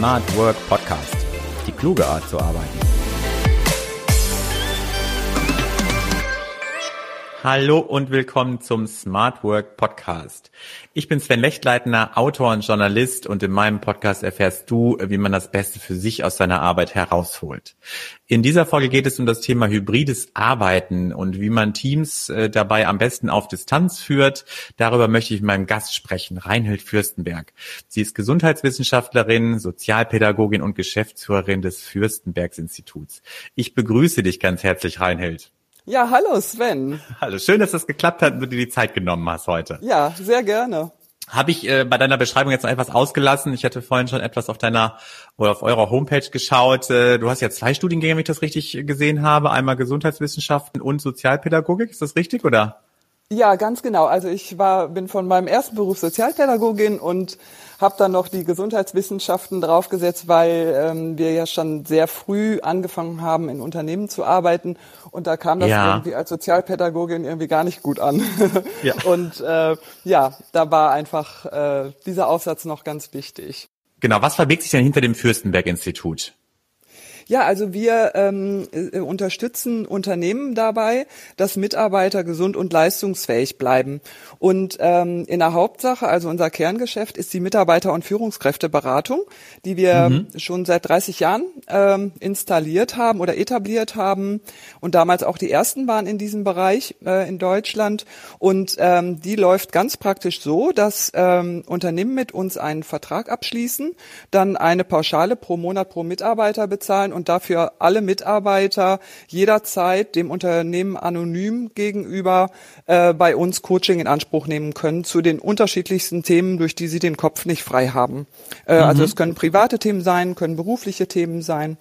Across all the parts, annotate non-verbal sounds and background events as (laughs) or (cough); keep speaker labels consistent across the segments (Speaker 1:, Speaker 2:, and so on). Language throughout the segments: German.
Speaker 1: Smart Work Podcast. Die kluge Art zu arbeiten. Hallo und willkommen zum Smart Work Podcast. Ich bin Sven Lechtleitner, Autor und Journalist und in meinem Podcast erfährst du, wie man das Beste für sich aus seiner Arbeit herausholt. In dieser Folge geht es um das Thema hybrides Arbeiten und wie man Teams äh, dabei am besten auf Distanz führt. Darüber möchte ich mit meinem Gast sprechen, Reinhild Fürstenberg. Sie ist Gesundheitswissenschaftlerin, Sozialpädagogin und Geschäftsführerin des Fürstenbergs Instituts. Ich begrüße dich ganz herzlich, Reinhild.
Speaker 2: Ja, hallo Sven.
Speaker 1: Hallo, schön, dass das geklappt hat und du dir die Zeit genommen hast heute.
Speaker 2: Ja, sehr gerne.
Speaker 1: Habe ich äh, bei deiner Beschreibung jetzt noch etwas ausgelassen? Ich hatte vorhin schon etwas auf deiner oder auf eurer Homepage geschaut. Äh, du hast ja zwei Studiengänge, wenn ich das richtig gesehen habe. Einmal Gesundheitswissenschaften und Sozialpädagogik. Ist das richtig oder?
Speaker 2: Ja, ganz genau. Also ich war, bin von meinem ersten Beruf Sozialpädagogin und habe dann noch die Gesundheitswissenschaften draufgesetzt, weil ähm, wir ja schon sehr früh angefangen haben, in Unternehmen zu arbeiten. Und da kam das ja. irgendwie als Sozialpädagogin irgendwie gar nicht gut an. (laughs) Ja. Und äh, ja, da war einfach äh, dieser Aufsatz noch ganz wichtig.
Speaker 1: Genau, was verbirgt sich denn hinter dem Fürstenberg-Institut?
Speaker 2: Ja, also wir ähm, äh, unterstützen Unternehmen dabei, dass Mitarbeiter gesund und leistungsfähig bleiben. Und ähm, in der Hauptsache, also unser Kerngeschäft, ist die Mitarbeiter- und Führungskräfteberatung, die wir mhm. schon seit 30 Jahren ähm, installiert haben oder etabliert haben und damals auch die ersten waren in diesem Bereich äh, in Deutschland. Und ähm, die läuft ganz praktisch so, dass ähm, Unternehmen mit uns einen Vertrag abschließen, dann eine Pauschale pro Monat pro Mitarbeiter bezahlen und dafür alle Mitarbeiter jederzeit dem Unternehmen anonym gegenüber äh, bei uns Coaching in Anspruch nehmen können zu den unterschiedlichsten Themen, durch die sie den Kopf nicht frei haben. Äh, also mhm. Also es können private Themen sein, können berufliche Themen sein.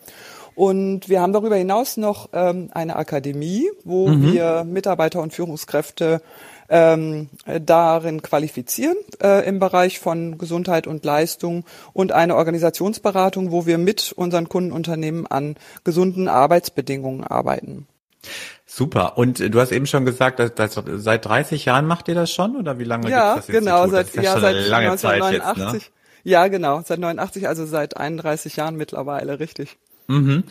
Speaker 2: Und wir haben darüber hinaus noch ähm, eine Akademie, wo mhm. wir Mitarbeiter und Führungskräfte ähm, darin qualifizieren äh, im Bereich von Gesundheit und Leistung und eine Organisationsberatung, wo wir mit unseren Kundenunternehmen an gesunden Arbeitsbedingungen arbeiten.
Speaker 1: Super. Und du hast eben schon gesagt, dass, dass, seit 30 Jahren macht ihr das schon oder wie lange
Speaker 2: ja,
Speaker 1: gibt es
Speaker 2: das genau, seit,
Speaker 1: ja,
Speaker 2: ja,
Speaker 1: seit lange 1989. Zeit jetzt, ne?
Speaker 2: Ja, genau, seit 89, also seit 31 Jahren mittlerweile, richtig.
Speaker 1: Mhm.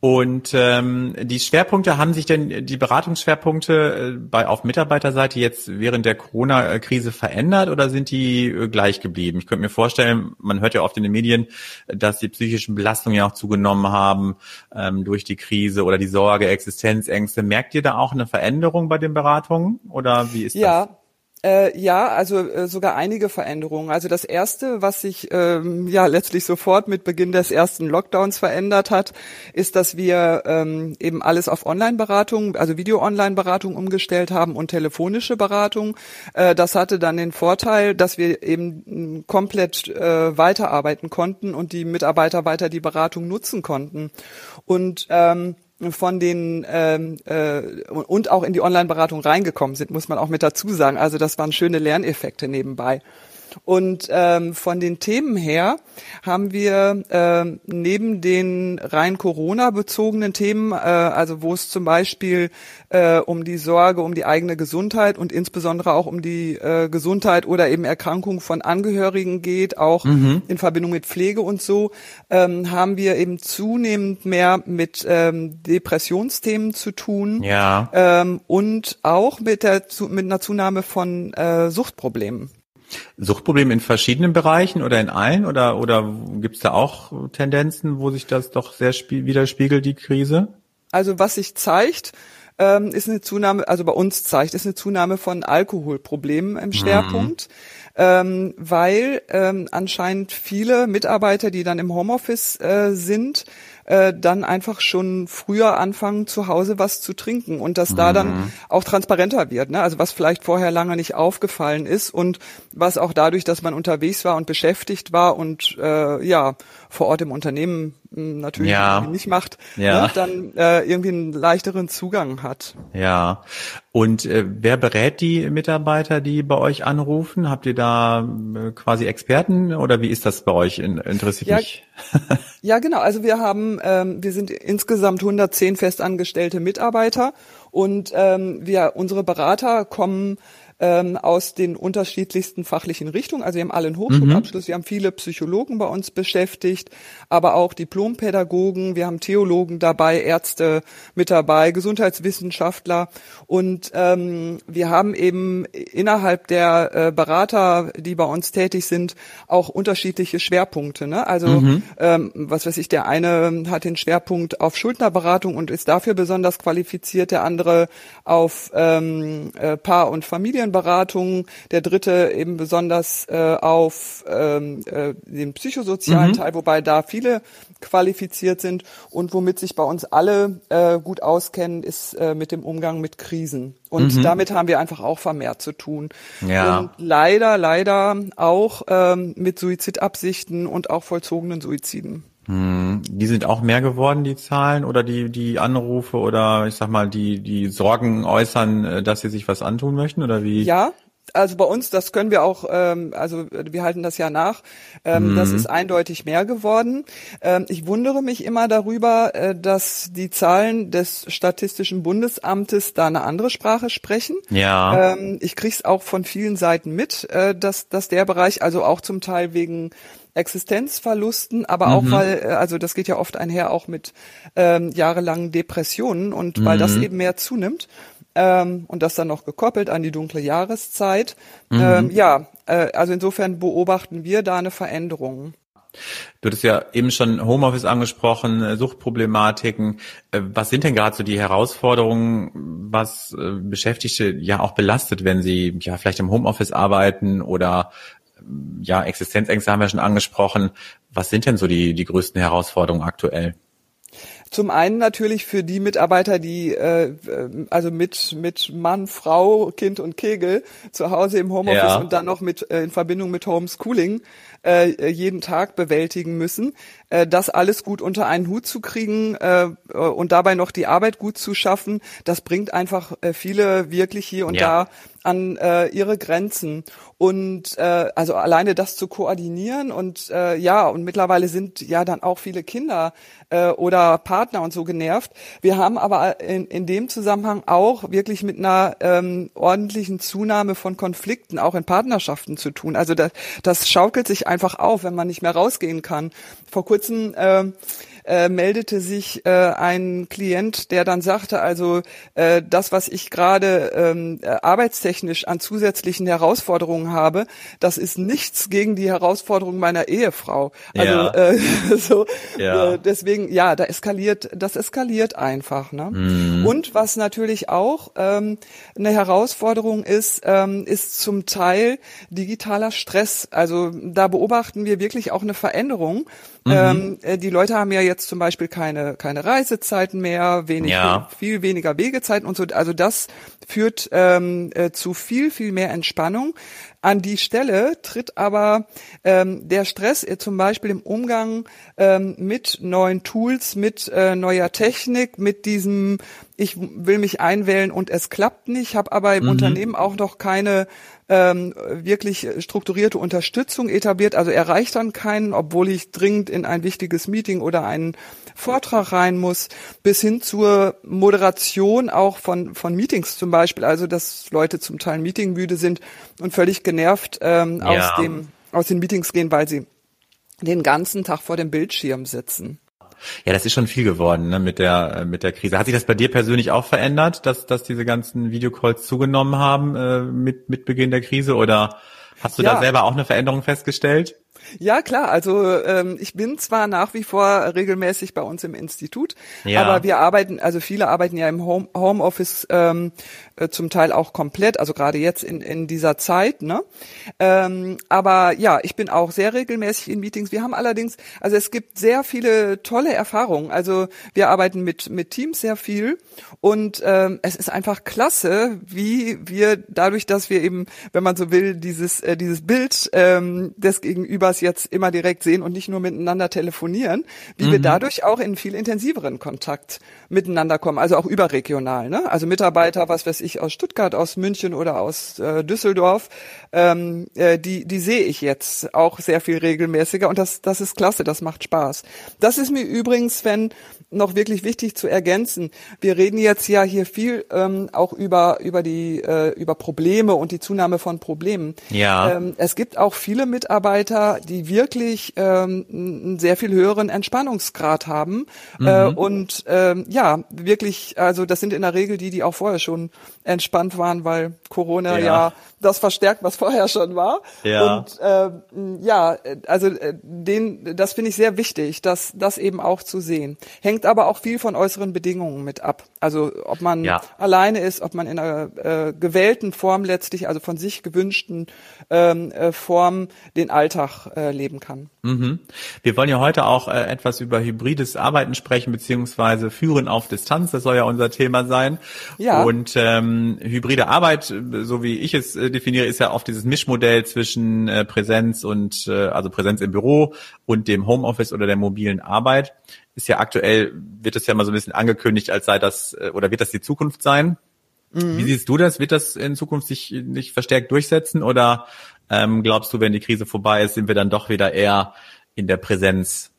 Speaker 1: Und ähm, die Schwerpunkte haben sich denn die Beratungsschwerpunkte äh, bei auf Mitarbeiterseite jetzt während der Corona-Krise verändert oder sind die äh, gleich geblieben? Ich könnte mir vorstellen, man hört ja oft in den Medien, dass die psychischen Belastungen ja auch zugenommen haben ähm, durch die Krise oder die Sorge, Existenzängste. Merkt ihr da auch eine Veränderung bei den Beratungen oder wie ist
Speaker 2: ja, das? Äh, ja, also äh, sogar einige Veränderungen. Also das erste, was sich ähm, ja letztlich sofort mit Beginn des ersten Lockdowns verändert hat, ist, dass wir ähm, eben alles auf Online-Beratung, also Video-Online-Beratung umgestellt haben und telefonische Beratung. Äh, das hatte dann den Vorteil, dass wir eben mm, komplett äh, weiterarbeiten konnten und die Mitarbeiter weiter die Beratung nutzen konnten. Und ähm, von den ähm, äh, und auch in die Online-Beratung reingekommen sind, muss man auch mit dazu sagen. Also das waren schöne Lerneffekte nebenbei. Und ähm, von den Themen her haben wir ähm, neben den rein Corona-bezogenen Themen, äh, also wo es zum Beispiel äh, um die Sorge um die eigene Gesundheit und insbesondere auch um die äh, Gesundheit oder eben Erkrankung von Angehörigen geht, auch mhm. in Verbindung mit Pflege und so, ähm, haben wir eben zunehmend mehr mit ähm, Depressionsthemen zu tun
Speaker 1: ja.
Speaker 2: ähm, und auch mit der mit einer Zunahme von äh, Suchtproblemen.
Speaker 1: Suchtprobleme in verschiedenen Bereichen oder in allen oder oder gibt es da auch Tendenzen, wo sich das doch sehr widerspiegelt, die Krise?
Speaker 2: Also was sich zeigt, ähm, ist eine Zunahme, also bei uns zeigt, ist eine Zunahme von Alkoholproblemen im Schwerpunkt. Mhm. Ähm, weil ähm, anscheinend viele Mitarbeiter, die dann im Homeoffice äh, sind, äh, dann einfach schon früher anfangen, zu Hause was zu trinken und dass mhm. da dann mhm. auch transparenter wird. Ne? Also was vielleicht vorher lange nicht aufgefallen ist und was auch dadurch, dass man unterwegs war und beschäftigt war und äh, ja vor Ort im Unternehmen hm, natürlich ja. nicht macht, ja. ne, dann äh, irgendwie einen leichteren Zugang hat.
Speaker 1: Ja. Und äh, wer berät die Mitarbeiter, die bei euch anrufen? Habt ihr da äh, quasi Experten oder wie ist das bei euch? In, interessiert
Speaker 2: ja,
Speaker 1: mich. (laughs)
Speaker 2: ja, genau. Also wir haben, ähm, wir sind insgesamt 110 festangestellte Mitarbeiter und ähm, wir, unsere Berater kommen ähm, aus den unterschiedlichsten fachlichen Richtungen. Also wir haben alle einen Hochschulabschluss, mhm. wir haben viele Psychologen bei uns beschäftigt, aber auch Diplompädagogen, wir haben Theologen dabei, Ärzte mit dabei, Gesundheitswissenschaftler und ähm, wir haben eben innerhalb der äh, Berater, die bei uns tätig sind, auch unterschiedliche Schwerpunkte. Ne? Also mhm. ähm, was weiß ich, der eine hat den Schwerpunkt auf Schuldnerberatung und ist dafür besonders qualifiziert, der andere auf ähm, äh, Paar- und Familienberatung, der dritte eben besonders äh, auf ähm, äh, den psychosozialen mhm. Teil, wobei da viele qualifiziert sind und womit sich bei uns alle äh, gut auskennen, ist äh, mit dem Umgang mit Krisen. Und mhm. damit haben wir einfach auch vermehrt zu tun. Ja. Und leider, leider auch ähm, mit Suizidabsichten und auch vollzogenen Suiziden.
Speaker 1: Hm, die sind auch mehr geworden, die Zahlen oder die, die Anrufe oder ich sag mal, die, die Sorgen äußern, äh, dass sie sich was antun möchten oder wie?
Speaker 2: Ja, also bei uns, das können wir auch, ähm, also wir halten das ja nach, ähm, mhm. das ist eindeutig mehr geworden. Ähm, ich wundere mich immer darüber, äh, dass die Zahlen des Statistischen Bundesamtes da eine andere Sprache sprechen. Ja. Ähm, ich krieg's auch von vielen Seiten mit, äh, dass, dass der Bereich, also auch zum Teil wegen Existenzverlusten, aber mhm. auch weil, äh, also das geht ja oft einher auch mit ähm, jahrelangen Depressionen und mhm. weil das mhm. eben mehr zunimmt ähm, und das dann noch gekoppelt an die dunkle Jahreszeit. Mhm. Ähm, ja, äh, also insofern beobachten wir da eine Veränderung.
Speaker 1: Du hattest ja eben schon Homeoffice angesprochen, äh, Suchtproblematiken. Äh, was sind denn gerade so die Herausforderungen, was Beschäftigte ja auch belastet, wenn sie ja vielleicht im Homeoffice arbeiten oder ja, Existenzängste haben wir schon angesprochen. Was sind denn so die, die größten Herausforderungen aktuell?
Speaker 2: Zum einen natürlich für die Mitarbeiter, die äh, also mit mit Mann, Frau, Kind und Kegel zu Hause im Homeoffice ja. und dann noch mit äh, in Verbindung mit Homeschooling äh, jeden Tag bewältigen müssen. Äh, das alles gut unter einen Hut zu kriegen äh, und dabei noch die Arbeit gut zu schaffen, das bringt einfach äh, viele wirklich hier und ja. da an äh, ihre Grenzen. Und äh, also alleine das zu koordinieren und äh, ja, und mittlerweile sind ja dann auch viele Kinder äh, oder Partner und so genervt. Wir haben aber in, in dem Zusammenhang auch wirklich mit einer ähm, ordentlichen Zunahme von Konflikten auch in Partnerschaften zu tun. Also das, das schaukelt sich einfach auf, wenn man nicht mehr rausgehen kann. Vor kurzem äh, äh, meldete sich äh, ein Klient, der dann sagte, also äh, das, was ich gerade ähm, äh, arbeitstechnisch an zusätzlichen Herausforderungen habe, das ist nichts gegen die Herausforderungen meiner Ehefrau. Also ja. äh, (laughs) so ja. Äh, deswegen, ja, da eskaliert, das eskaliert einfach. Ne? Mhm. Und was natürlich auch ähm, eine Herausforderung ist, ähm, ist zum Teil digitaler Stress. Also da beobachten wir wirklich auch eine Veränderung. Mhm. Ähm, äh, die Leute haben ja jetzt zum Beispiel keine, keine Reisezeiten mehr, wenig, ja. viel weniger Wegezeiten und so. Also das führt ähm, äh, zu viel, viel mehr Entspannung. An die Stelle tritt aber ähm, der Stress äh, zum Beispiel im Umgang ähm, mit neuen Tools, mit äh, neuer Technik, mit diesem, ich will mich einwählen und es klappt nicht, habe aber im mhm. Unternehmen auch noch keine ähm, wirklich strukturierte Unterstützung etabliert. Also erreicht dann keinen, obwohl ich dringend in ein wichtiges Meeting oder einen Vortrag rein muss, bis hin zur Moderation auch von, von Meetings zum Beispiel. Also dass Leute zum Teil meetingmüde sind und völlig genervt ähm, ja. aus, dem, aus den Meetings gehen, weil sie den ganzen Tag vor dem Bildschirm sitzen.
Speaker 1: Ja, das ist schon viel geworden ne, mit der äh, mit der Krise. Hat sich das bei dir persönlich auch verändert, dass dass diese ganzen Videocalls zugenommen haben äh, mit mit Beginn der Krise oder hast du ja. da selber auch eine Veränderung festgestellt?
Speaker 2: Ja, klar. Also ähm, ich bin zwar nach wie vor regelmäßig bei uns im Institut, ja. aber wir arbeiten, also viele arbeiten ja im Home, Homeoffice ähm, äh, zum Teil auch komplett, also gerade jetzt in, in dieser Zeit. Ne? Ähm, aber ja, ich bin auch sehr regelmäßig in Meetings. Wir haben allerdings, also es gibt sehr viele tolle Erfahrungen. Also wir arbeiten mit, mit Teams sehr viel und ähm, es ist einfach klasse, wie wir dadurch, dass wir eben, wenn man so will, dieses, äh, dieses Bild ähm, des Gegenübers jetzt immer direkt sehen und nicht nur miteinander telefonieren, wie mhm. wir dadurch auch in viel intensiveren Kontakt miteinander kommen, also auch überregional. Ne? Also Mitarbeiter, was weiß ich, aus Stuttgart, aus München oder aus äh, Düsseldorf, ähm, äh, die, die sehe ich jetzt auch sehr viel regelmäßiger und das, das ist klasse, das macht Spaß. Das ist mir übrigens, wenn noch wirklich wichtig zu ergänzen. Wir reden jetzt ja hier viel ähm, auch über über die äh, über Probleme und die Zunahme von Problemen.
Speaker 1: Ja.
Speaker 2: Ähm, es gibt auch viele Mitarbeiter, die wirklich ähm, einen sehr viel höheren Entspannungsgrad haben
Speaker 1: Mhm.
Speaker 2: äh, und ähm, ja wirklich. Also das sind in der Regel die, die auch vorher schon entspannt waren, weil Corona
Speaker 1: Ja.
Speaker 2: ja, das verstärkt, was vorher schon war.
Speaker 1: Ja.
Speaker 2: Und ähm, ja, also äh, den, das finde ich sehr wichtig, das, das eben auch zu sehen. Hängt aber auch viel von äußeren Bedingungen mit ab. Also ob man
Speaker 1: Ja.
Speaker 2: alleine ist, ob man in einer äh, gewählten Form letztlich, also von sich gewünschten ähm, äh, Form den Alltag äh, leben kann.
Speaker 1: Mhm. Wir wollen ja heute auch äh, etwas über hybrides Arbeiten sprechen, beziehungsweise Führen auf Distanz. Das soll ja unser Thema sein.
Speaker 2: Ja.
Speaker 1: Und ähm, hybride Arbeit, so wie ich es äh, definiere, ist ja oft dieses Mischmodell zwischen äh, Präsenz und äh, also Präsenz im Büro und dem Homeoffice oder der mobilen Arbeit. Ist ja aktuell, wird es ja mal so ein bisschen angekündigt, als sei das äh, oder wird das die Zukunft sein. Wie siehst du das? Wird das in Zukunft sich nicht verstärkt durchsetzen oder ähm, glaubst du, wenn die Krise vorbei ist, sind wir dann doch wieder eher in der Präsenz?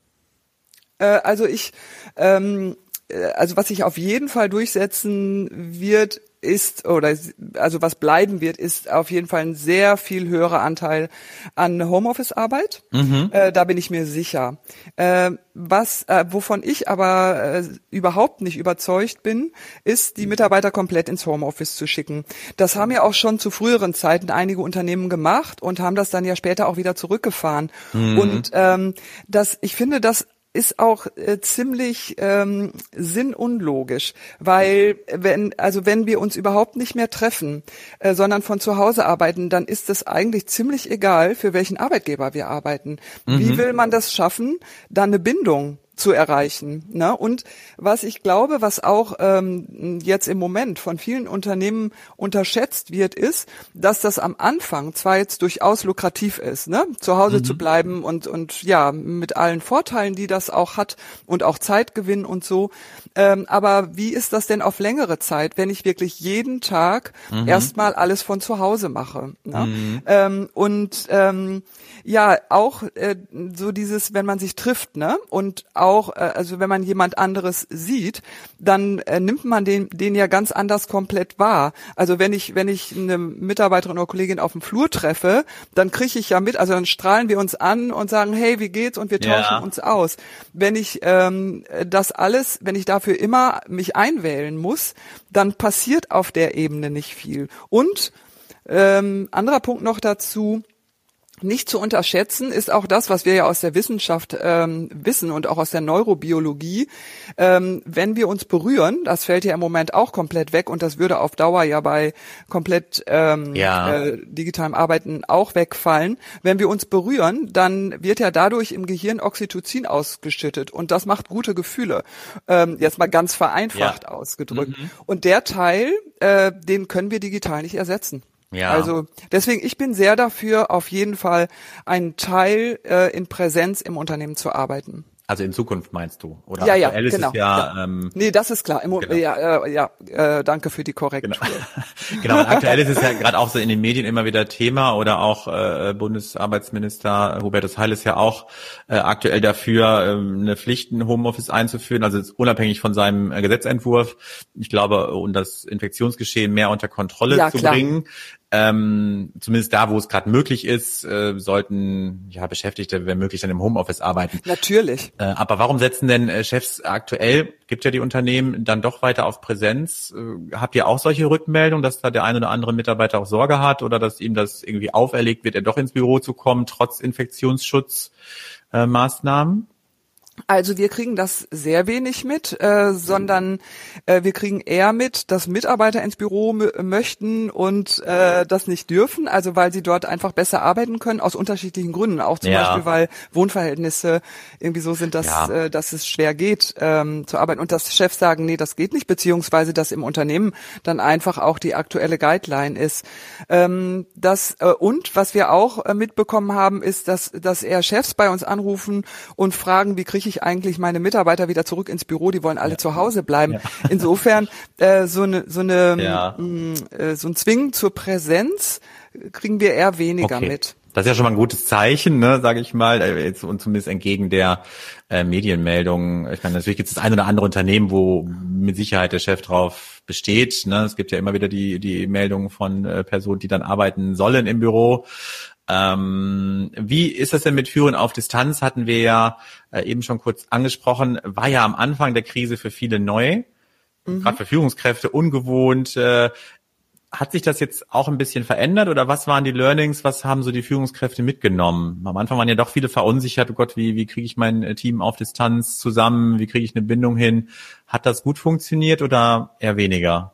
Speaker 2: Äh, also ich, ähm, äh, also was sich auf jeden Fall durchsetzen wird, ist oder also was bleiben wird, ist auf jeden Fall ein sehr viel höherer Anteil an Homeoffice-Arbeit. Äh, da bin ich mir sicher. Äh, was, äh, wovon ich aber äh, überhaupt nicht überzeugt bin, ist, die Mitarbeiter komplett ins Homeoffice zu schicken. Das haben ja auch schon zu früheren Zeiten einige Unternehmen gemacht und haben das dann ja später auch wieder zurückgefahren. Und ähm, das, ich finde, das ist auch äh, ziemlich ähm, sinnunlogisch, weil wenn also wenn wir uns überhaupt nicht mehr treffen, äh, sondern von zu Hause arbeiten, dann ist es eigentlich ziemlich egal, für welchen Arbeitgeber wir arbeiten. Wie will man das schaffen, dann eine Bindung zu erreichen. Ne? Und was ich glaube, was auch ähm, jetzt im Moment von vielen Unternehmen unterschätzt wird, ist, dass das am Anfang zwar jetzt durchaus lukrativ ist, ne? zu Hause zu bleiben und und ja mit allen Vorteilen, die das auch hat und auch Zeitgewinn und so. Ähm, aber wie ist das denn auf längere Zeit, wenn ich wirklich jeden Tag erstmal alles von zu Hause mache? Ne? Ähm, und ähm, ja, auch äh, so dieses, wenn man sich trifft, ne? Und auch, äh, also wenn man jemand anderes sieht, dann äh, nimmt man den, den ja ganz anders komplett wahr. Also wenn ich, wenn ich eine Mitarbeiterin oder Kollegin auf dem Flur treffe, dann kriege ich ja mit, also dann strahlen wir uns an und sagen, hey, wie geht's? Und wir
Speaker 1: Ja.
Speaker 2: tauschen uns aus. Wenn ich ähm, das alles, wenn ich dafür immer mich einwählen muss, dann passiert auf der Ebene nicht viel. Und ähm, anderer Punkt noch dazu, nicht zu unterschätzen ist auch das, was wir ja aus der Wissenschaft ähm, wissen und auch aus der Neurobiologie. Ähm, wenn wir uns berühren, das fällt ja im Moment auch komplett weg und das würde auf Dauer ja bei komplett ähm,
Speaker 1: Ja.
Speaker 2: äh, digitalem Arbeiten auch wegfallen. Wenn wir uns berühren, dann wird ja dadurch im Gehirn Oxytocin ausgeschüttet und das macht gute Gefühle. Ähm, jetzt mal ganz vereinfacht
Speaker 1: Ja.
Speaker 2: ausgedrückt. Und der Teil, äh, den können wir digital nicht ersetzen.
Speaker 1: Ja.
Speaker 2: Also deswegen, ich bin sehr dafür, auf jeden Fall einen Teil äh, in Präsenz im Unternehmen zu arbeiten.
Speaker 1: Also in Zukunft meinst du? Oder
Speaker 2: Ja, ja,
Speaker 1: aktuell ist
Speaker 2: genau.
Speaker 1: es ja, Ähm,
Speaker 2: Nee, das ist klar. Im,
Speaker 1: Genau.
Speaker 2: Ja, äh, ja äh, danke für die Korrektur. (laughs)
Speaker 1: genau, und aktuell ist es ja gerade auch so in den Medien immer wieder Thema oder auch äh, Bundesarbeitsminister Hubertus Heil ist ja auch äh, aktuell dafür, ähm, eine Pflicht, ein Homeoffice einzuführen, also unabhängig von seinem äh, Gesetzentwurf. Ich glaube, um das Infektionsgeschehen mehr unter Kontrolle
Speaker 2: Ja,
Speaker 1: zu
Speaker 2: klar.
Speaker 1: bringen. Ähm, zumindest da, wo es gerade möglich ist, äh, sollten ja Beschäftigte, wenn möglich, dann im Homeoffice arbeiten.
Speaker 2: Natürlich.
Speaker 1: Äh, aber warum setzen denn äh, Chefs aktuell, gibt ja die Unternehmen, dann doch weiter auf Präsenz? Äh, Habt ihr auch solche Rückmeldungen, dass da der ein oder andere Mitarbeiter auch Sorge hat oder dass ihm das irgendwie auferlegt wird, er doch ins Büro zu kommen, trotz Infektionsschutzmaßnahmen?
Speaker 2: Also wir kriegen das sehr wenig mit, äh, sondern äh, wir kriegen eher mit, dass Mitarbeiter ins Büro möchten und äh, das nicht dürfen, also weil sie dort einfach besser arbeiten können, aus unterschiedlichen Gründen. Auch zum
Speaker 1: Ja.
Speaker 2: Beispiel, weil Wohnverhältnisse irgendwie so sind, dass,
Speaker 1: Ja.
Speaker 2: äh, dass es schwer geht ähm, zu arbeiten und dass Chefs sagen, nee, das geht nicht, beziehungsweise dass im Unternehmen dann einfach auch die aktuelle Guideline ist. Ähm, das äh, und was wir auch äh, mitbekommen haben, ist, dass dass eher Chefs bei uns anrufen und fragen, wie kriege ich eigentlich meine Mitarbeiter wieder zurück ins Büro? Die wollen alle zu Hause bleiben. (laughs) Insofern äh, so eine so eine
Speaker 1: Ja.
Speaker 2: mh, äh, so ein Zwingen zur Präsenz kriegen wir eher weniger
Speaker 1: Okay.
Speaker 2: mit.
Speaker 1: Das ist ja schon mal ein gutes Zeichen, ne, sage ich mal, äh, jetzt, und zumindest entgegen der äh, Medienmeldungen. Ich meine, natürlich gibt es das ein oder andere Unternehmen, wo mit Sicherheit der Chef drauf besteht. Ne? Es gibt ja immer wieder die, die Meldungen von äh, Personen, die dann arbeiten sollen im Büro. Ähm, wie ist das denn mit Führen auf Distanz? Hatten wir ja äh, eben schon kurz angesprochen. War ja am Anfang der Krise für viele neu. Mhm. Gerade für Führungskräfte ungewohnt. Äh, hat sich das jetzt auch ein bisschen verändert oder was waren die Learnings? Was haben so die Führungskräfte mitgenommen? Am Anfang waren ja doch viele verunsichert. Oh Gott, wie, wie kriege ich mein äh, Team auf Distanz zusammen? Wie kriege ich eine Bindung hin? Hat das gut funktioniert oder eher weniger?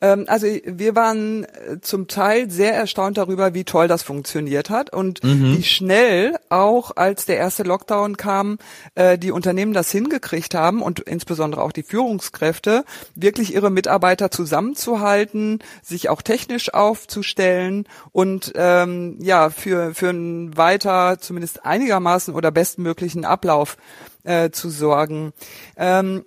Speaker 2: Ähm, also wir waren äh, zum Teil sehr erstaunt darüber, wie toll das funktioniert hat und mhm. wie schnell auch, als der erste Lockdown kam, äh, die Unternehmen das hingekriegt haben und insbesondere auch die Führungskräfte, wirklich ihre Mitarbeiter zusammenzuhalten, sich auch technisch aufzustellen und ähm, ja für für einen weiter zumindest einigermaßen oder bestmöglichen Ablauf äh, zu sorgen. Ähm,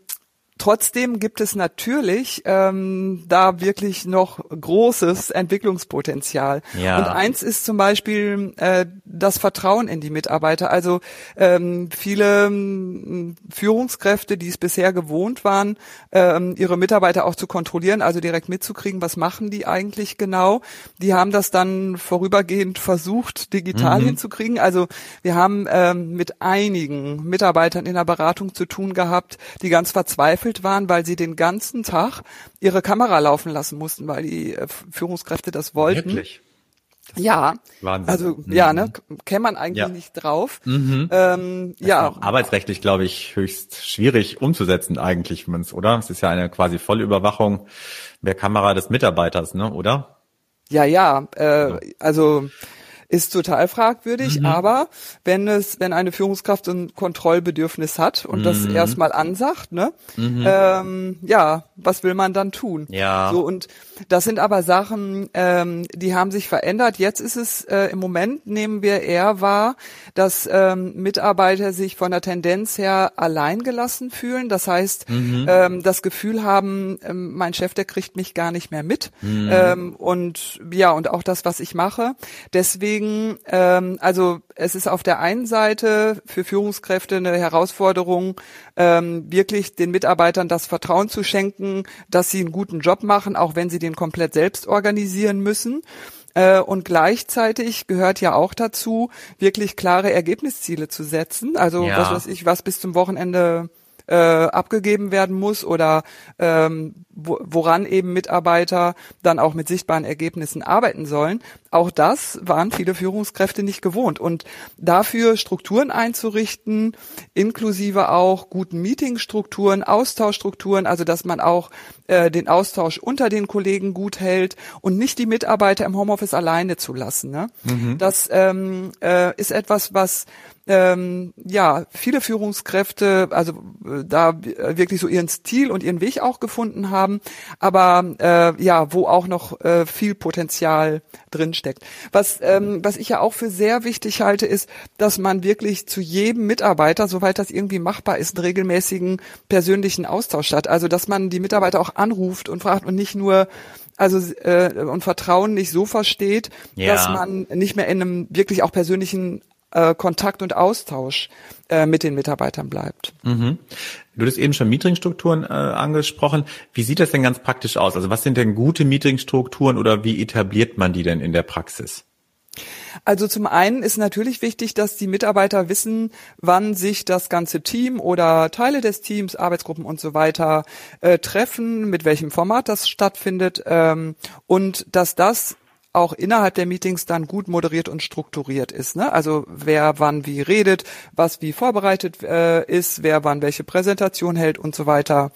Speaker 2: Trotzdem gibt es natürlich ähm, da wirklich noch großes Entwicklungspotenzial. Ja. Und eins ist zum Beispiel äh, das Vertrauen in die Mitarbeiter. Also ähm, viele ähm, Führungskräfte, die es bisher gewohnt waren, ähm, ihre Mitarbeiter auch zu kontrollieren, also direkt mitzukriegen, was machen die eigentlich genau, die haben das dann vorübergehend versucht, digital mhm. hinzukriegen. Also wir haben ähm, mit einigen Mitarbeitern in der Beratung zu tun gehabt, die ganz verzweifelt verzweifelt waren, weil sie den ganzen Tag ihre Kamera laufen lassen mussten, weil die äh, Führungskräfte das wollten. Wirklich? Ja, Wahnsinn. also mhm. ja, ne, käme man eigentlich ja. nicht drauf. Mhm.
Speaker 1: Ähm, ja, auch arbeitsrechtlich glaube ich höchst schwierig umzusetzen eigentlich, oder? Es ist ja eine quasi Vollüberwachung der Kamera des Mitarbeiters, ne, oder?
Speaker 2: Ja, ja, äh, also ist total fragwürdig, mhm. aber wenn es, wenn eine Führungskraft ein Kontrollbedürfnis hat und mhm. das erstmal ansagt, ne, mhm. ähm, ja, was will man dann tun? Ja. So und das sind aber Sachen, ähm, die haben sich verändert. Jetzt ist es äh, im Moment nehmen wir eher wahr, dass ähm, Mitarbeiter sich von der Tendenz her alleingelassen fühlen. Das heißt, mhm. ähm, das Gefühl haben, ähm, mein Chef, der kriegt mich gar nicht mehr mit. Mhm. Ähm, und ja, und auch das, was ich mache. Deswegen, ähm, also es ist auf der einen Seite für Führungskräfte eine Herausforderung, ähm, wirklich den Mitarbeitern das Vertrauen zu schenken, dass sie einen guten Job machen, auch wenn sie den komplett selbst organisieren müssen. Äh, und gleichzeitig gehört ja auch dazu, wirklich klare Ergebnisziele zu setzen. Also ja. was weiß ich, was bis zum Wochenende äh, abgegeben werden muss oder ähm, wo, woran eben Mitarbeiter dann auch mit sichtbaren Ergebnissen arbeiten sollen. Auch das waren viele Führungskräfte nicht gewohnt. Und dafür Strukturen einzurichten, inklusive auch guten Meetingstrukturen, Austauschstrukturen, also dass man auch äh, den Austausch unter den Kollegen gut hält und nicht die Mitarbeiter im Homeoffice alleine zu lassen. Ne? Mhm. Das ähm, äh, ist etwas, was ähm, ja viele Führungskräfte also äh, da wirklich so ihren Stil und ihren Weg auch gefunden haben, aber äh, ja wo auch noch äh, viel Potenzial drin steckt. Was ähm, was ich ja auch für sehr wichtig halte, ist, dass man wirklich zu jedem Mitarbeiter, soweit das irgendwie machbar ist, einen regelmäßigen persönlichen Austausch hat. Also dass man die Mitarbeiter auch anruft und fragt und nicht nur also äh, und Vertrauen nicht so versteht, ja. dass man nicht mehr in einem wirklich auch persönlichen äh, Kontakt und Austausch äh, mit den Mitarbeitern bleibt. Mhm.
Speaker 1: Du hast eben schon Meetingstrukturen äh, angesprochen. Wie sieht das denn ganz praktisch aus? Also was sind denn gute Meetingstrukturen oder wie etabliert man die denn in der Praxis?
Speaker 2: Also zum einen ist natürlich wichtig, dass die Mitarbeiter wissen, wann sich das ganze Team oder Teile des Teams, Arbeitsgruppen und so weiter äh, treffen, mit welchem Format das stattfindet ähm, und dass das auch innerhalb der Meetings dann gut moderiert und strukturiert ist. Ne? Also wer wann wie redet, was wie vorbereitet äh, ist, wer wann welche Präsentation hält und so weiter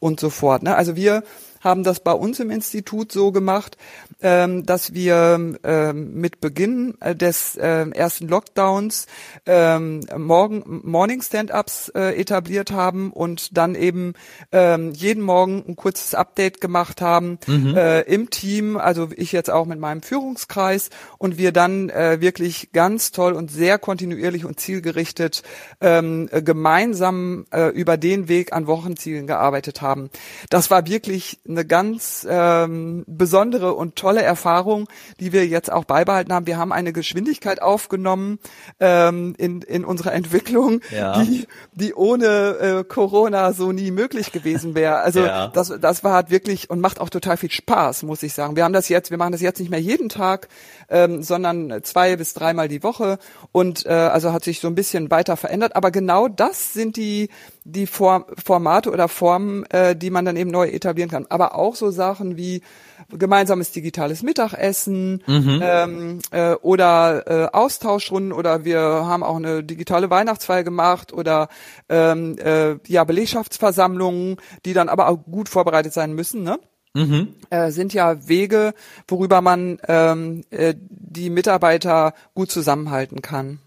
Speaker 2: und so fort. Ne? Also wir haben das bei uns im Institut so gemacht, ähm, dass wir ähm, mit Beginn äh, des äh, ersten Lockdowns ähm, Morgen, Morning Stand-ups äh, etabliert haben und dann eben ähm, jeden Morgen ein kurzes Update gemacht haben mhm. äh, im Team, also ich jetzt auch mit meinem Führungskreis und wir dann äh, wirklich ganz toll und sehr kontinuierlich und zielgerichtet ähm, gemeinsam äh, über den Weg an Wochenzielen gearbeitet haben. Das war wirklich eine eine ganz ähm, besondere und tolle Erfahrung, die wir jetzt auch beibehalten haben. Wir haben eine Geschwindigkeit aufgenommen ähm, in, in unserer Entwicklung, ja. die, die ohne äh, Corona so nie möglich gewesen wäre. Also ja. das, das war halt wirklich und macht auch total viel Spaß, muss ich sagen. Wir haben das jetzt, wir machen das jetzt nicht mehr jeden Tag, ähm, sondern zwei bis dreimal die Woche und äh, also hat sich so ein bisschen weiter verändert. Aber genau das sind die die Form, Formate oder Formen, äh, die man dann eben neu etablieren kann. Aber auch so Sachen wie gemeinsames digitales Mittagessen mhm. ähm, äh, oder äh, Austauschrunden oder wir haben auch eine digitale Weihnachtsfeier gemacht oder ähm, äh, ja Belegschaftsversammlungen, die dann aber auch gut vorbereitet sein müssen. Ne? Mhm. Äh, sind ja Wege, worüber man ähm, äh, die Mitarbeiter gut zusammenhalten kann.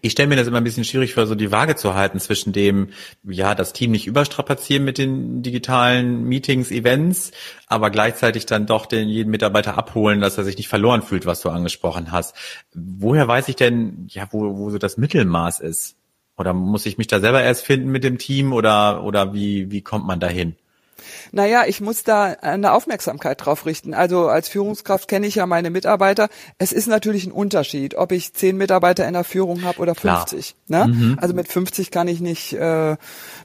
Speaker 1: Ich stelle mir das immer ein bisschen schwierig vor, so die Waage zu halten zwischen dem, ja, das Team nicht überstrapazieren mit den digitalen Meetings, Events, aber gleichzeitig dann doch den jeden Mitarbeiter abholen, dass er sich nicht verloren fühlt, was du angesprochen hast. Woher weiß ich denn, ja, wo, wo so das Mittelmaß ist? Oder muss ich mich da selber erst finden mit dem Team oder, oder wie, wie kommt man dahin?
Speaker 2: Naja, ich muss da eine Aufmerksamkeit drauf richten. Also als Führungskraft kenne ich ja meine Mitarbeiter. Es ist natürlich ein Unterschied, ob ich zehn Mitarbeiter in der Führung habe oder 50. Ne? Mhm. Also mit 50 kann ich nicht äh,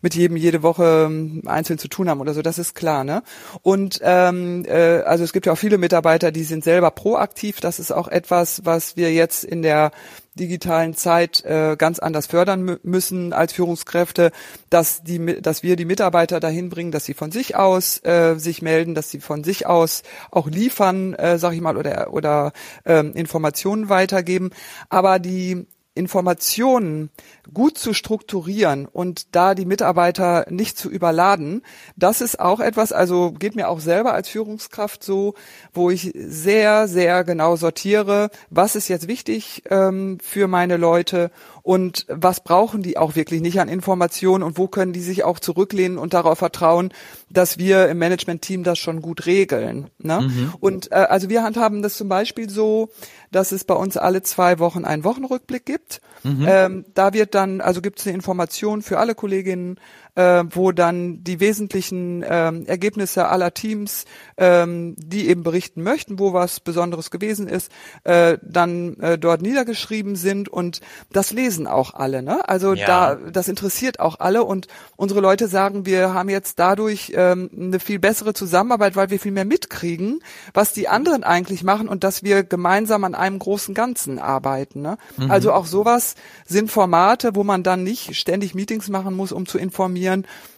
Speaker 2: mit jedem jede Woche ähm, einzeln zu tun haben oder so. Das ist klar. Ne? Und ähm, äh, also es gibt ja auch viele Mitarbeiter, die sind selber proaktiv. Das ist auch etwas, was wir jetzt in der digitalen Zeit äh, ganz anders fördern müssen als Führungskräfte, dass die, dass wir die Mitarbeiter dahin bringen, dass sie von sich aus äh, sich melden, dass sie von sich aus auch liefern, äh, sag ich mal, oder oder ähm, Informationen weitergeben. Aber die Informationen gut zu strukturieren und da die Mitarbeiter nicht zu überladen, das ist auch etwas, also geht mir auch selber als Führungskraft so, wo ich sehr, sehr genau sortiere, was ist jetzt wichtig ähm, für meine Leute und was brauchen die auch wirklich nicht an Informationen und wo können die sich auch zurücklehnen und darauf vertrauen, dass wir im Management-Team das schon gut regeln. Ne? Mhm. Und äh, also wir handhaben das zum Beispiel so, dass es bei uns alle zwei Wochen einen Wochenrückblick gibt. Mhm. Ähm, da wird dann, also gibt es eine Information für alle Kolleginnen, äh, wo dann die wesentlichen ähm, Ergebnisse aller Teams, ähm, die eben berichten möchten, wo was Besonderes gewesen ist, äh, dann äh, dort niedergeschrieben sind und das lesen auch alle. Ne? Also ja. da, das interessiert auch alle und unsere Leute sagen, wir haben jetzt dadurch ähm, eine viel bessere Zusammenarbeit, weil wir viel mehr mitkriegen, was die anderen eigentlich machen und dass wir gemeinsam an einem großen Ganzen arbeiten. Ne? Mhm. Also auch sowas sind Formate, wo man dann nicht ständig Meetings machen muss, um zu informieren,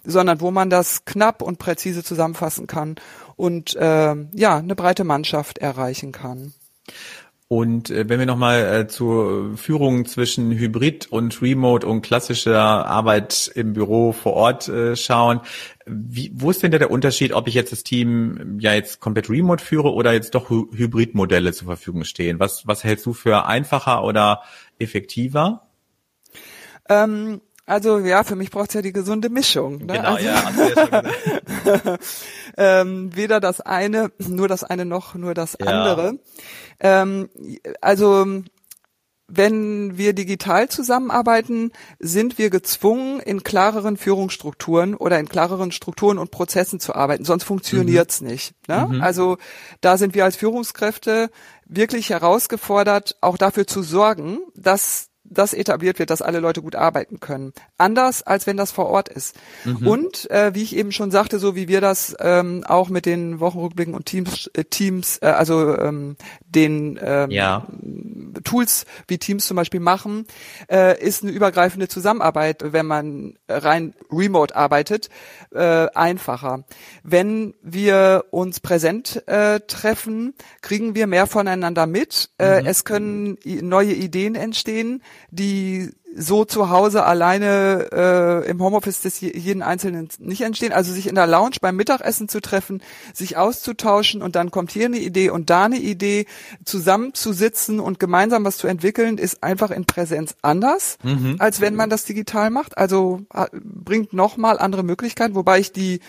Speaker 2: sondern wo man das knapp und präzise zusammenfassen kann und äh, ja eine breite Mannschaft erreichen kann.
Speaker 1: Und äh, wenn wir nochmal äh, zur Führung zwischen Hybrid und Remote und klassischer Arbeit im Büro vor Ort äh, schauen, wie, wo ist denn der, der Unterschied, ob ich jetzt das Team ja jetzt komplett Remote führe oder jetzt doch Hybridmodelle zur Verfügung stehen? Was, was hältst du für einfacher oder effektiver?
Speaker 2: Ähm, also ja, für mich braucht's ja die gesunde Mischung. Ne? Genau, also, ja. (laughs) ähm, weder das eine, nur das eine noch nur das ja. andere. Ähm, also wenn wir digital zusammenarbeiten, sind wir gezwungen, in klareren Führungsstrukturen oder in klareren Strukturen und Prozessen zu arbeiten. Sonst funktioniert's mhm. nicht. Ne? Mhm. Also da sind wir als Führungskräfte wirklich herausgefordert, auch dafür zu sorgen, dass das etabliert wird, dass alle Leute gut arbeiten können. Anders als wenn das vor Ort ist. Mhm. Und äh, wie ich eben schon sagte, so wie wir das ähm, auch mit den Wochenrückblicken und Teams, äh, Teams, äh, also ähm, den ähm, ja. Tools wie Teams zum Beispiel machen, äh, ist eine übergreifende Zusammenarbeit, wenn man rein remote arbeitet, äh, einfacher. Wenn wir uns präsent äh, treffen, kriegen wir mehr voneinander mit. Äh, mhm. Es können neue Ideen entstehen die so zu Hause alleine äh, im Homeoffice des jeden Einzelnen nicht entstehen. Also sich in der Lounge beim Mittagessen zu treffen, sich auszutauschen und dann kommt hier eine Idee und da eine Idee, zusammenzusitzen und gemeinsam was zu entwickeln, ist einfach in Präsenz anders, mhm. als wenn man das digital macht. Also bringt nochmal andere Möglichkeiten, wobei ich die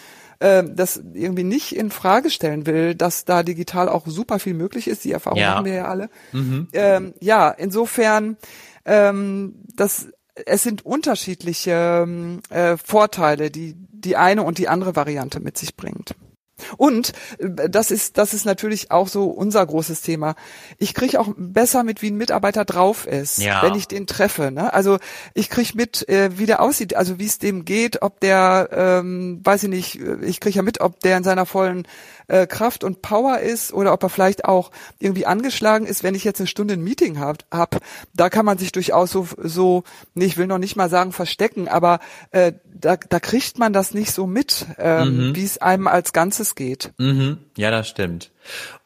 Speaker 2: äh, das irgendwie nicht in Frage stellen will, dass da digital auch super viel möglich ist. Die Erfahrung ja. haben wir ja alle. Mhm. Ähm, ja, insofern ähm, das es sind unterschiedliche ähm, äh, Vorteile, die die eine und die andere Variante mit sich bringt. Und äh, das ist, das ist natürlich auch so unser großes Thema. Ich kriege auch besser mit, wie ein Mitarbeiter drauf ist, ja. wenn ich den treffe. Ne? Also ich kriege mit, äh, wie der aussieht, also wie es dem geht, ob der, ähm, weiß ich nicht, äh, ich kriege ja mit, ob der in seiner vollen äh, Kraft und Power ist oder ob er vielleicht auch irgendwie angeschlagen ist, wenn ich jetzt eine Stunde ein Meeting hab, hab da kann man sich durchaus so, so nee, ich will noch nicht mal sagen verstecken, aber äh, da, da kriegt man das nicht so mit, ähm, mhm. wie es einem als Ganzes geht.
Speaker 1: Mhm. Ja, das stimmt.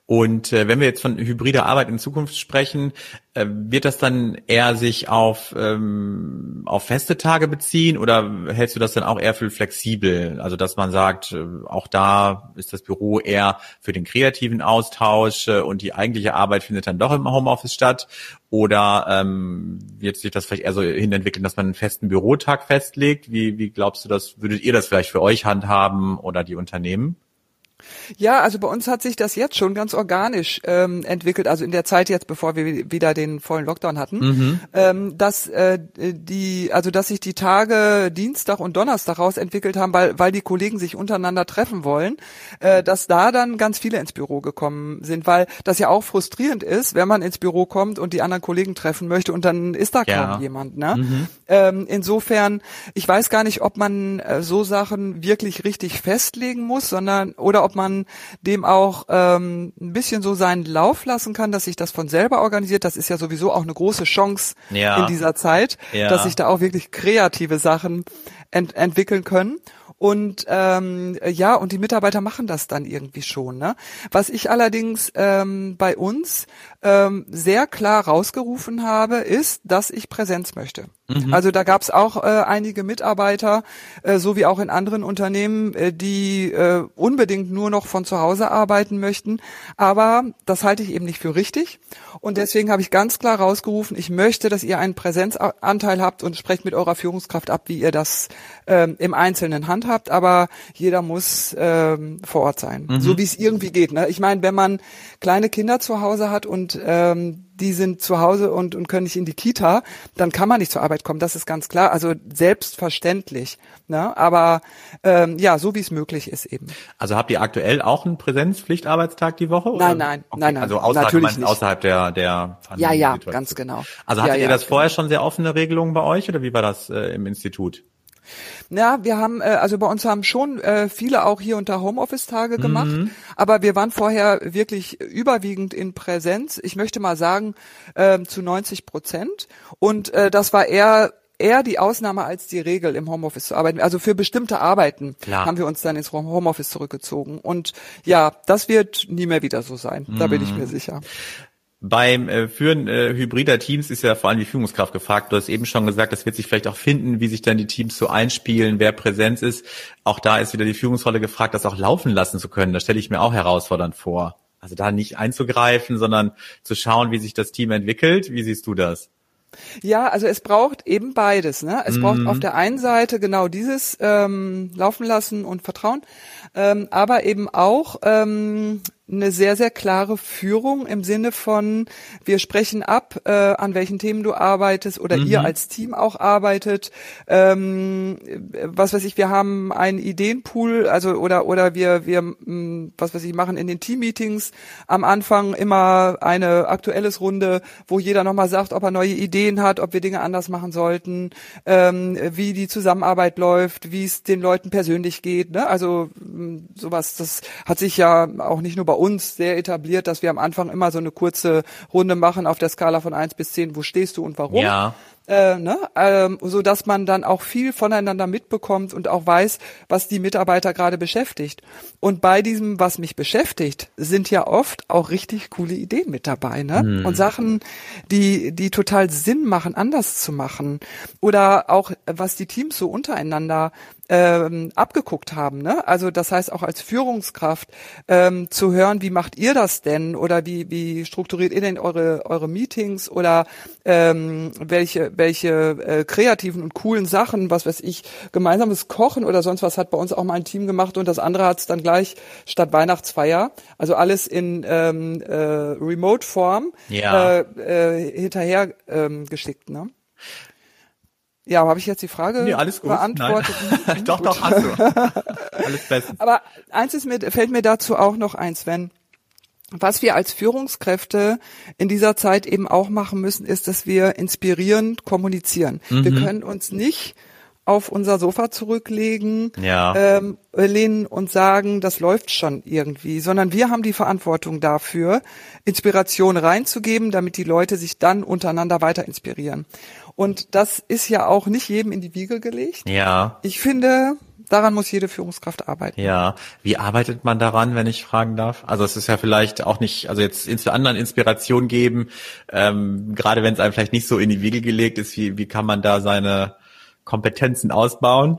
Speaker 1: Und äh, wenn wir jetzt von hybrider Arbeit in Zukunft sprechen, äh, wird das dann eher sich auf, ähm, auf feste Tage beziehen oder hältst du das dann auch eher für flexibel? Also dass man sagt, äh, auch da ist das Büro eher für den kreativen Austausch äh, und die eigentliche Arbeit findet dann doch im Homeoffice statt? Oder ähm, wird sich das vielleicht eher so hin entwickeln, dass man einen festen Bürotag festlegt? Wie, wie glaubst du das, würdet ihr das vielleicht für euch handhaben oder die Unternehmen?
Speaker 2: Ja, also bei uns hat sich das jetzt schon ganz organisch ähm, entwickelt, also in der Zeit jetzt, bevor wir wieder den vollen Lockdown hatten, mhm. ähm, dass äh, die, also dass sich die Tage Dienstag und Donnerstag rausentwickelt haben, weil, weil die Kollegen sich untereinander treffen wollen, äh, dass da dann ganz viele ins Büro gekommen sind, weil das ja auch frustrierend ist, wenn man ins Büro kommt und die anderen Kollegen treffen möchte und dann ist da ja. kaum jemand. Ne? Mhm. Ähm, insofern, ich weiß gar nicht, ob man äh, so Sachen wirklich richtig festlegen muss, sondern oder ob man dem auch ähm, ein bisschen so seinen Lauf lassen kann, dass sich das von selber organisiert. Das ist ja sowieso auch eine große Chance ja. in dieser Zeit, ja. dass sich da auch wirklich kreative Sachen ent entwickeln können. Und ähm, ja, und die Mitarbeiter machen das dann irgendwie schon. Ne? Was ich allerdings ähm, bei uns ähm, sehr klar rausgerufen habe, ist, dass ich Präsenz möchte. Mhm. Also da gab es auch äh, einige Mitarbeiter, äh, so wie auch in anderen Unternehmen, äh, die äh, unbedingt nur noch von zu Hause arbeiten möchten. Aber das halte ich eben nicht für richtig. Und deswegen habe ich ganz klar rausgerufen, ich möchte, dass ihr einen Präsenzanteil habt und sprecht mit eurer Führungskraft ab, wie ihr das ähm, im Einzelnen handhabt. Aber jeder muss ähm, vor Ort sein, mhm. so wie es irgendwie geht. Ne? Ich meine, wenn man kleine Kinder zu Hause hat und ähm, die sind zu Hause und, und können nicht in die Kita, dann kann man nicht zur Arbeit kommen, das ist ganz klar. Also selbstverständlich. Ne? Aber ähm, ja, so wie es möglich ist eben.
Speaker 1: Also habt ihr aktuell auch einen Präsenzpflichtarbeitstag die Woche?
Speaker 2: Oder? Nein, nein,
Speaker 1: okay.
Speaker 2: nein, nein.
Speaker 1: Also außerhalb, natürlich nicht. außerhalb der der
Speaker 2: Ja, ja, ganz genau.
Speaker 1: Also hattet
Speaker 2: ja,
Speaker 1: ihr das vorher schon sehr offene Regelungen bei euch oder wie war das äh, im Institut?
Speaker 2: Ja, wir haben, äh, also bei uns haben schon äh, viele auch hier unter Homeoffice-Tage gemacht, mhm. aber wir waren vorher wirklich überwiegend in Präsenz. Ich möchte mal sagen, äh, zu 90 Prozent. Und äh, das war eher eher die Ausnahme als die Regel im Homeoffice zu arbeiten. Also für bestimmte Arbeiten Klar. haben wir uns dann ins Homeoffice zurückgezogen. Und ja, das wird nie mehr wieder so sein. Da bin ich mhm. mir sicher.
Speaker 1: Beim äh, Führen äh, hybrider Teams ist ja vor allem die Führungskraft gefragt. Du hast eben schon gesagt, das wird sich vielleicht auch finden, wie sich dann die Teams so einspielen, wer Präsenz ist. Auch da ist wieder die Führungsrolle gefragt, das auch laufen lassen zu können. Das stelle ich mir auch herausfordernd vor. Also da nicht einzugreifen, sondern zu schauen, wie sich das Team entwickelt. Wie siehst du das?
Speaker 2: Ja, also es braucht eben beides. Ne? Es mhm. braucht auf der einen Seite genau dieses ähm, Laufen lassen und Vertrauen, ähm, aber eben auch ähm, eine sehr, sehr klare Führung im Sinne von, wir sprechen ab, äh, an welchen Themen du arbeitest oder mhm. ihr als Team auch arbeitet. Ähm, was weiß ich, wir haben einen Ideenpool, also oder oder wir, wir, mm, was weiß ich, machen in den Teammeetings am Anfang immer eine aktuelles Runde, wo jeder nochmal sagt, ob er neue Ideen hat, ob wir Dinge anders machen sollten, ähm, wie die Zusammenarbeit läuft, wie es den Leuten persönlich geht. Ne? Also mm, sowas, das hat sich ja auch nicht nur bei uns sehr etabliert, dass wir am Anfang immer so eine kurze Runde machen auf der Skala von eins bis zehn. Wo stehst du und warum?
Speaker 1: Ja
Speaker 2: äh, ne? ähm, so dass man dann auch viel voneinander mitbekommt und auch weiß, was die Mitarbeiter gerade beschäftigt. Und bei diesem, was mich beschäftigt, sind ja oft auch richtig coole Ideen mit dabei, ne? Mhm. Und Sachen, die die total Sinn machen, anders zu machen oder auch was die Teams so untereinander ähm, abgeguckt haben. Ne? Also das heißt auch als Führungskraft ähm, zu hören, wie macht ihr das denn oder wie, wie strukturiert ihr denn eure, eure Meetings oder ähm, welche, welche äh, kreativen und coolen Sachen, was weiß ich, gemeinsames Kochen oder sonst was hat bei uns auch mal ein Team gemacht und das andere hat es dann gleich statt Weihnachtsfeier, also alles in ähm, äh, Remote-Form
Speaker 1: ja.
Speaker 2: äh, äh, hinterher ähm, geschickt. Ne? Ja, aber habe ich jetzt die Frage
Speaker 1: nee, alles gut.
Speaker 2: beantwortet?
Speaker 1: Nein. (laughs) doch, doch, hast du. (laughs) alles bestens.
Speaker 2: Aber eins ist mir, fällt mir dazu auch noch ein, Sven. Was wir als Führungskräfte in dieser Zeit eben auch machen müssen, ist, dass wir inspirierend kommunizieren. Mhm. Wir können uns nicht auf unser Sofa zurücklegen,
Speaker 1: ja.
Speaker 2: ähm, lehnen und sagen, das läuft schon irgendwie, sondern wir haben die Verantwortung dafür, Inspiration reinzugeben, damit die Leute sich dann untereinander weiter inspirieren. Und das ist ja auch nicht jedem in die Wiege gelegt.
Speaker 1: Ja.
Speaker 2: Ich finde, daran muss jede Führungskraft arbeiten.
Speaker 1: Ja. Wie arbeitet man daran, wenn ich fragen darf? Also es ist ja vielleicht auch nicht, also jetzt anderen Inspiration geben, ähm, gerade wenn es einem vielleicht nicht so in die Wiege gelegt ist, wie, wie kann man da seine Kompetenzen ausbauen?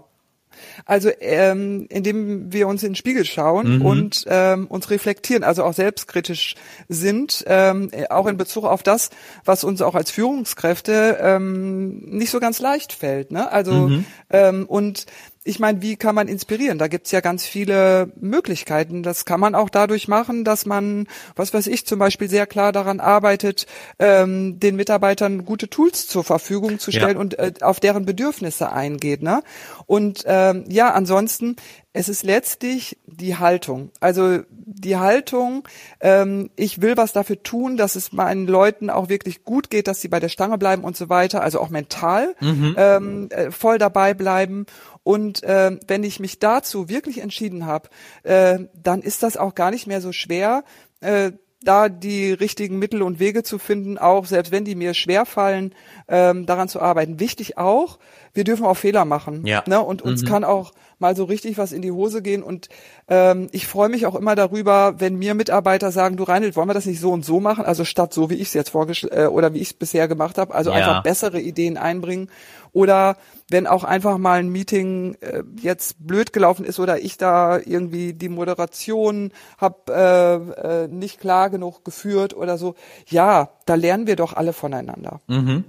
Speaker 2: Also ähm, indem wir uns in den Spiegel schauen mhm. und ähm, uns reflektieren, also auch selbstkritisch sind, ähm, auch in Bezug auf das, was uns auch als Führungskräfte ähm, nicht so ganz leicht fällt. Ne? Also mhm. ähm, und ich meine, wie kann man inspirieren? Da gibt's ja ganz viele Möglichkeiten. Das kann man auch dadurch machen, dass man, was weiß ich, zum Beispiel sehr klar daran arbeitet, ähm, den Mitarbeitern gute Tools zur Verfügung zu stellen ja. und äh, auf deren Bedürfnisse eingeht. Ne? Und ähm, ja, ansonsten es ist letztlich die Haltung. Also die Haltung, ähm, ich will was dafür tun, dass es meinen Leuten auch wirklich gut geht, dass sie bei der Stange bleiben und so weiter, also auch mental mhm. ähm, äh, voll dabei bleiben. Und äh, wenn ich mich dazu wirklich entschieden habe, äh, dann ist das auch gar nicht mehr so schwer, äh, da die richtigen Mittel und Wege zu finden, auch selbst wenn die mir schwer fallen, ähm, daran zu arbeiten. Wichtig auch, wir dürfen auch Fehler machen.
Speaker 1: Ja.
Speaker 2: Ne? Und uns mhm. kann auch mal so richtig was in die Hose gehen. Und ähm, ich freue mich auch immer darüber, wenn mir Mitarbeiter sagen, du Reinhold, wollen wir das nicht so und so machen? Also statt so, wie ich es jetzt vorgeschlagen äh, oder wie ich es bisher gemacht habe. Also ja. einfach bessere Ideen einbringen. Oder wenn auch einfach mal ein Meeting äh, jetzt blöd gelaufen ist oder ich da irgendwie die Moderation hab äh, äh, nicht klar genug geführt oder so. Ja, da lernen wir doch alle voneinander.
Speaker 1: Mhm.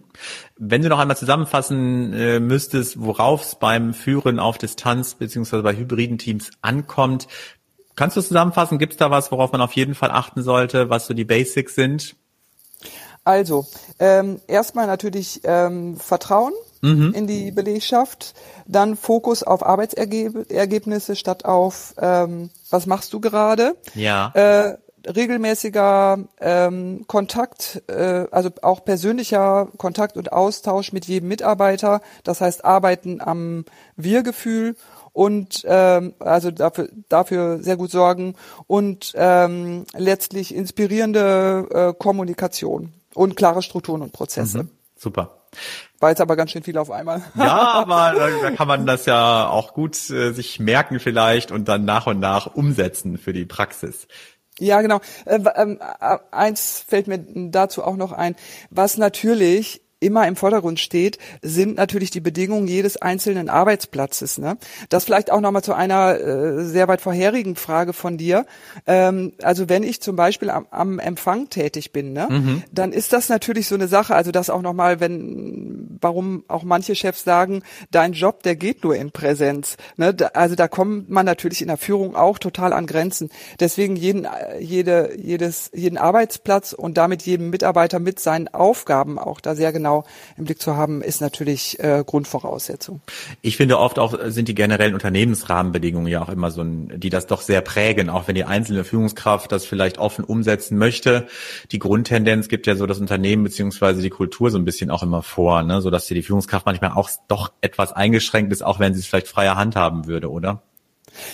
Speaker 1: Wenn du noch einmal zusammenfassen äh, müsstest, worauf es beim Führen auf Distanz beziehungsweise bei hybriden Teams ankommt, kannst du zusammenfassen? Gibt es da was, worauf man auf jeden Fall achten sollte, was so die Basics sind?
Speaker 2: Also, ähm, erstmal natürlich ähm, Vertrauen mhm. in die Belegschaft, dann Fokus auf Arbeitsergebnisse statt auf ähm, was machst du gerade?
Speaker 1: Ja.
Speaker 2: Äh, regelmäßiger ähm, Kontakt, äh, also auch persönlicher Kontakt und Austausch mit jedem Mitarbeiter. Das heißt, arbeiten am Wir-Gefühl und ähm, also dafür, dafür sehr gut sorgen und ähm, letztlich inspirierende äh, Kommunikation und klare Strukturen und Prozesse. Mhm.
Speaker 1: Super.
Speaker 2: War jetzt aber ganz schön viel auf einmal. (laughs)
Speaker 1: Ja, aber da kann man das ja auch gut äh, sich merken vielleicht und dann nach und nach umsetzen für die Praxis.
Speaker 2: Ja, genau. Äh, äh, eins fällt mir dazu auch noch ein, was natürlich immer im Vordergrund steht, sind natürlich die Bedingungen jedes einzelnen Arbeitsplatzes. Ne? Das vielleicht auch nochmal zu einer äh, sehr weit vorherigen Frage von dir. Ähm, also wenn ich zum Beispiel am, am Empfang tätig bin, ne, mhm. dann ist das natürlich so eine Sache. Also das auch nochmal, wenn, warum auch manche Chefs sagen, dein Job, der geht nur in Präsenz. Ne? Da, also da kommt man natürlich in der Führung auch total an Grenzen. Deswegen jeden, jede, jedes, jeden Arbeitsplatz und damit jedem Mitarbeiter mit seinen Aufgaben auch da sehr genau genau im Blick zu haben, ist natürlich äh, Grundvoraussetzung.
Speaker 1: Ich finde oft auch sind die generellen Unternehmensrahmenbedingungen ja auch immer so, ein, die das doch sehr prägen, auch wenn die einzelne Führungskraft das vielleicht offen umsetzen möchte. Die Grundtendenz gibt ja so das Unternehmen beziehungsweise die Kultur so ein bisschen auch immer vor, ne? so dass die Führungskraft manchmal auch doch etwas eingeschränkt ist, auch wenn sie es vielleicht freier handhaben würde, oder?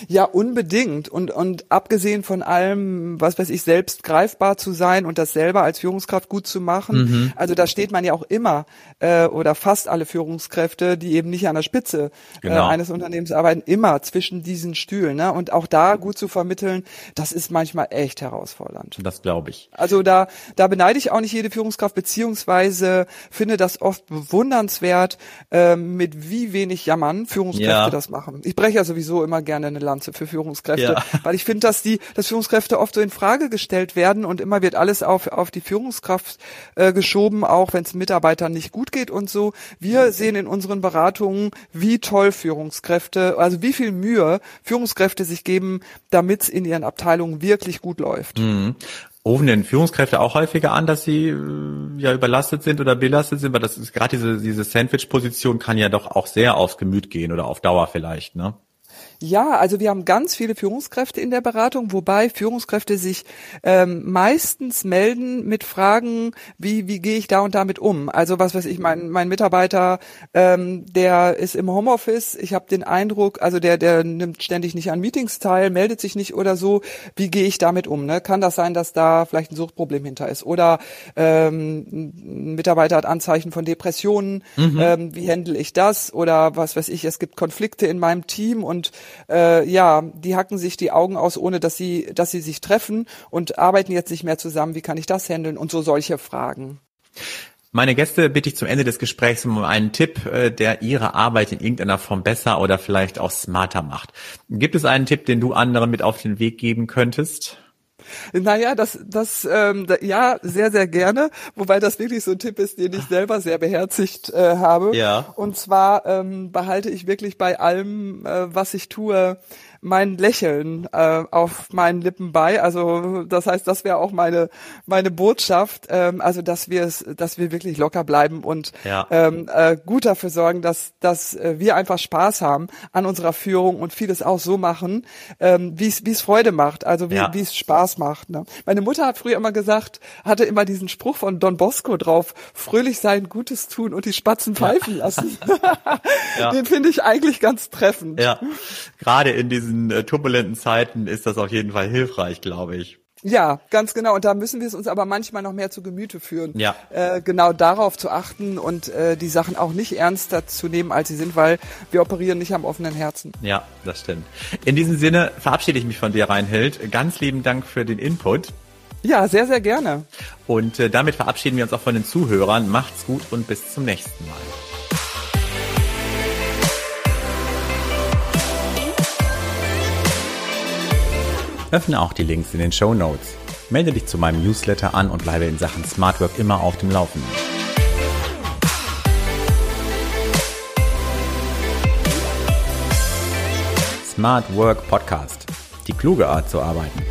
Speaker 2: Ja, unbedingt. Und, und abgesehen von allem, was weiß ich, selbst greifbar zu sein und das selber als Führungskraft gut zu machen. Mhm. Also da steht man ja auch immer, äh, oder fast alle Führungskräfte, die eben nicht an der Spitze äh, genau. äh, eines Unternehmens arbeiten, immer zwischen diesen Stühlen. Ne? Und auch da gut zu vermitteln, das ist manchmal echt herausfordernd.
Speaker 1: Das glaube ich.
Speaker 2: Also da, da beneide ich auch nicht jede Führungskraft, beziehungsweise finde das oft bewundernswert, äh, mit wie wenig Jammern Führungskräfte ja. das machen. Ich breche ja sowieso immer gerne eine Lanze für Führungskräfte, ja. weil ich finde, dass die, dass Führungskräfte oft so in Frage gestellt werden und immer wird alles auf auf die Führungskraft äh, geschoben, auch wenn es Mitarbeitern nicht gut geht und so. Wir sehen in unseren Beratungen, wie toll Führungskräfte, also wie viel Mühe Führungskräfte sich geben, damit es in ihren Abteilungen wirklich gut läuft.
Speaker 1: Mhm. Rufen denn Führungskräfte auch häufiger an, dass sie äh, ja überlastet sind oder belastet sind? Weil das ist gerade diese, diese Sandwich-Position kann ja doch auch sehr aufs Gemüt gehen oder auf Dauer vielleicht, ne?
Speaker 2: Ja, also wir haben ganz viele Führungskräfte in der Beratung, wobei Führungskräfte sich ähm, meistens melden mit Fragen, wie wie gehe ich da und damit um? Also was weiß ich, mein mein Mitarbeiter, ähm, der ist im Homeoffice. Ich habe den Eindruck, also der der nimmt ständig nicht an Meetings teil, meldet sich nicht oder so. Wie gehe ich damit um? Ne? Kann das sein, dass da vielleicht ein Suchtproblem hinter ist? Oder ähm, ein Mitarbeiter hat Anzeichen von Depressionen. Mhm. Ähm, wie handle ich das? Oder was weiß ich? Es gibt Konflikte in meinem Team und äh, ja, die hacken sich die Augen aus, ohne dass sie, dass sie sich treffen und arbeiten jetzt nicht mehr zusammen. Wie kann ich das handeln? Und so solche Fragen.
Speaker 1: Meine Gäste bitte ich zum Ende des Gesprächs um einen Tipp, äh, der ihre Arbeit in irgendeiner Form besser oder vielleicht auch smarter macht. Gibt es einen Tipp, den du anderen mit auf den Weg geben könntest?
Speaker 2: Naja, das, das, ähm, da, ja, sehr, sehr gerne. Wobei das wirklich so ein Tipp ist, den ich selber sehr beherzigt äh, habe. Ja. Und zwar ähm, behalte ich wirklich bei allem, äh, was ich tue, mein Lächeln äh, auf meinen Lippen bei. Also das heißt, das wäre auch meine meine Botschaft. Ähm, also dass wir es, dass wir wirklich locker bleiben und ja. ähm, äh, gut dafür sorgen, dass dass äh, wir einfach Spaß haben an unserer Führung und vieles auch so machen, ähm, wie es wie es Freude macht. Also wie ja. wie es Spaß macht. Ne? Meine Mutter hat früher immer gesagt, hatte immer diesen Spruch von Don Bosco drauf: Fröhlich sein, Gutes tun und die Spatzen pfeifen (laughs) ja. lassen. Den finde ich eigentlich ganz treffend.
Speaker 1: Ja, gerade in diesen diesen äh, turbulenten Zeiten ist das auf jeden Fall hilfreich, glaube ich.
Speaker 2: Ja, ganz genau. Und da müssen wir es uns aber manchmal noch mehr zu Gemüte führen. Ja. Äh, genau darauf zu achten und äh, die Sachen auch nicht ernster zu nehmen, als sie sind, weil wir operieren nicht am offenen Herzen.
Speaker 1: Ja, das stimmt. In diesem Sinne verabschiede ich mich von dir, Reinhild. Ganz lieben Dank für den Input.
Speaker 2: Ja, sehr, sehr gerne.
Speaker 1: Und äh, damit verabschieden wir uns auch von den Zuhörern. Macht's gut und bis zum nächsten Mal. Öffne auch die Links in den Show Notes. Melde dich zu meinem Newsletter an und bleibe in Sachen Smart Work immer auf dem Laufenden. Smart Work Podcast. Die kluge Art zu arbeiten.